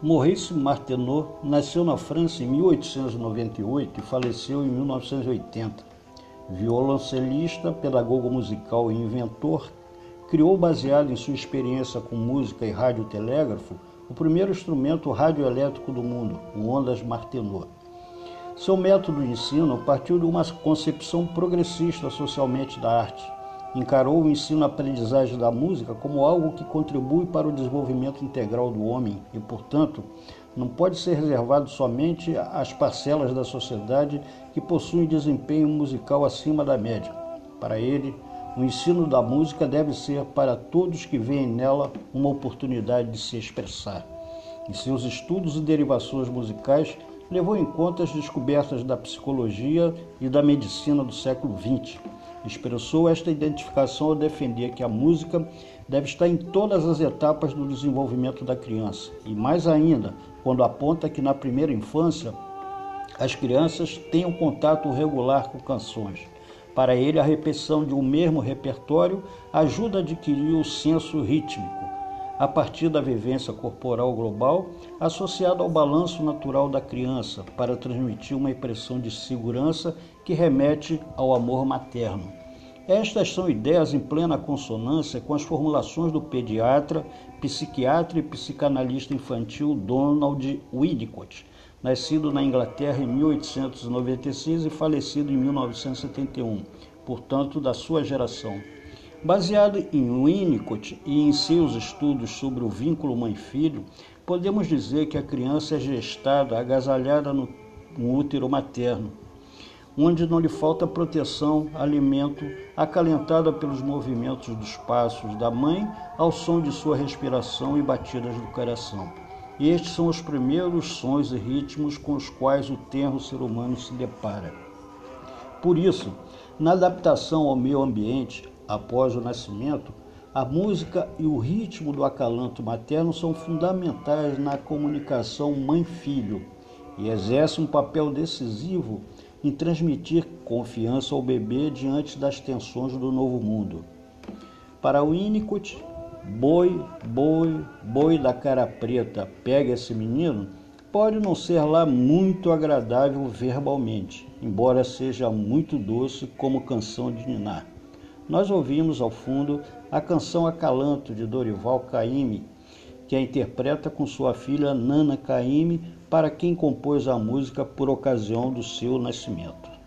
Maurice Martenot nasceu na França em 1898 e faleceu em 1980. Violoncelista, pedagogo musical e inventor, criou, baseado em sua experiência com música e radiotelégrafo, o primeiro instrumento radioelétrico do mundo, o ondas Martenot. Seu método de ensino partiu de uma concepção progressista socialmente da arte. Encarou o ensino-aprendizagem da música como algo que contribui para o desenvolvimento integral do homem e, portanto, não pode ser reservado somente às parcelas da sociedade que possuem desempenho musical acima da média. Para ele, o ensino da música deve ser para todos que veem nela uma oportunidade de se expressar. Em seus estudos e derivações musicais, levou em conta as descobertas da psicologia e da medicina do século XX. Expressou esta identificação ao defender que a música deve estar em todas as etapas do desenvolvimento da criança, e mais ainda, quando aponta que na primeira infância as crianças tenham contato regular com canções. Para ele, a repetição de um mesmo repertório ajuda a adquirir o senso rítmico a partir da vivência corporal global, associada ao balanço natural da criança, para transmitir uma impressão de segurança que remete ao amor materno. Estas são ideias em plena consonância com as formulações do pediatra, psiquiatra e psicanalista infantil Donald Winnicott, nascido na Inglaterra em 1896 e falecido em 1971, portanto, da sua geração. Baseado em Winnicott e em seus estudos sobre o vínculo mãe-filho, podemos dizer que a criança é gestada, agasalhada no, útero materno, onde não lhe falta proteção, alimento, acalentada pelos movimentos dos passos da mãe ao som de sua respiração e batidas do coração. Estes são os primeiros sons e ritmos com os quais o tenro ser humano se depara. Por isso, na adaptação ao meio ambiente, após o nascimento, a música e o ritmo do acalanto materno são fundamentais na comunicação mãe-filho e exercem um papel decisivo em transmitir confiança ao bebê diante das tensões do novo mundo. Para o Winnicott, boi, boi, boi da cara preta, pega esse menino, pode não ser lá muito agradável verbalmente, embora seja muito doce como canção de ninar nós ouvimos ao fundo a canção Acalanto de Dorival Caymmi, que a interpreta com sua filha Nana Caymmi, para quem compôs a música por ocasião do seu nascimento.